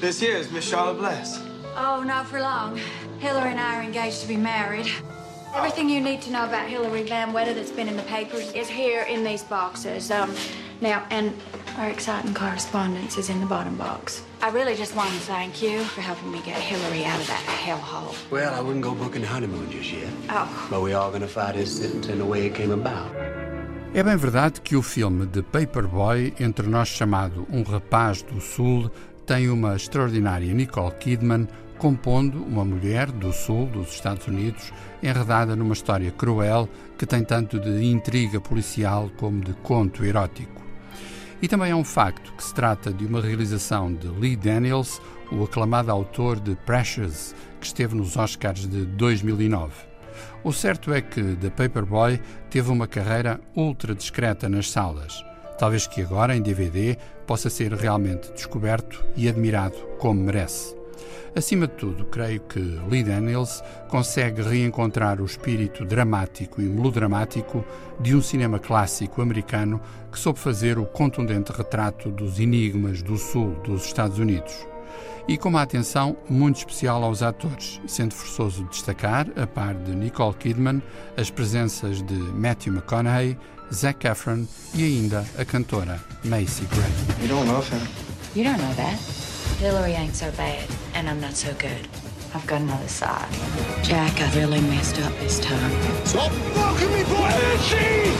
This here is Miss Charlotte Bless. Oh, not for long. Hillary and I are engaged to be married. Everything you need to know about Hillary Van Wetter that's been in the papers is here in these boxes. Um, now, and our exciting correspondence is in the bottom box. I really just want to thank you for helping me get Hillary out of that hellhole. Well, I wouldn't go booking honeymoon just yet. Oh. But we are going to fight sentence in the way it came about. É bem verdade que o filme de Paperboy, entre nós chamado Um Rapaz do Sul, tem uma extraordinária Nicole Kidman compondo uma mulher do sul dos Estados Unidos enredada numa história cruel que tem tanto de intriga policial como de conto erótico. E também é um facto que se trata de uma realização de Lee Daniels, o aclamado autor de Precious, que esteve nos Oscars de 2009. O certo é que The Paperboy teve uma carreira ultra discreta nas salas. Talvez que agora, em DVD, possa ser realmente descoberto e admirado como merece. Acima de tudo, creio que Lee Daniels consegue reencontrar o espírito dramático e melodramático de um cinema clássico americano que soube fazer o contundente retrato dos enigmas do sul dos Estados Unidos. E com uma atenção muito especial aos atores, sendo forçoso destacar, a par de Nicole Kidman, as presenças de Matthew McConaughey, Zac Efron e ainda a cantora Macy Gray. You don't love him. You don't know that. Hillary ain't so bad, and I'm not so good. I've got another side. Jack, I really messed up this time. Stop fucking me, boy!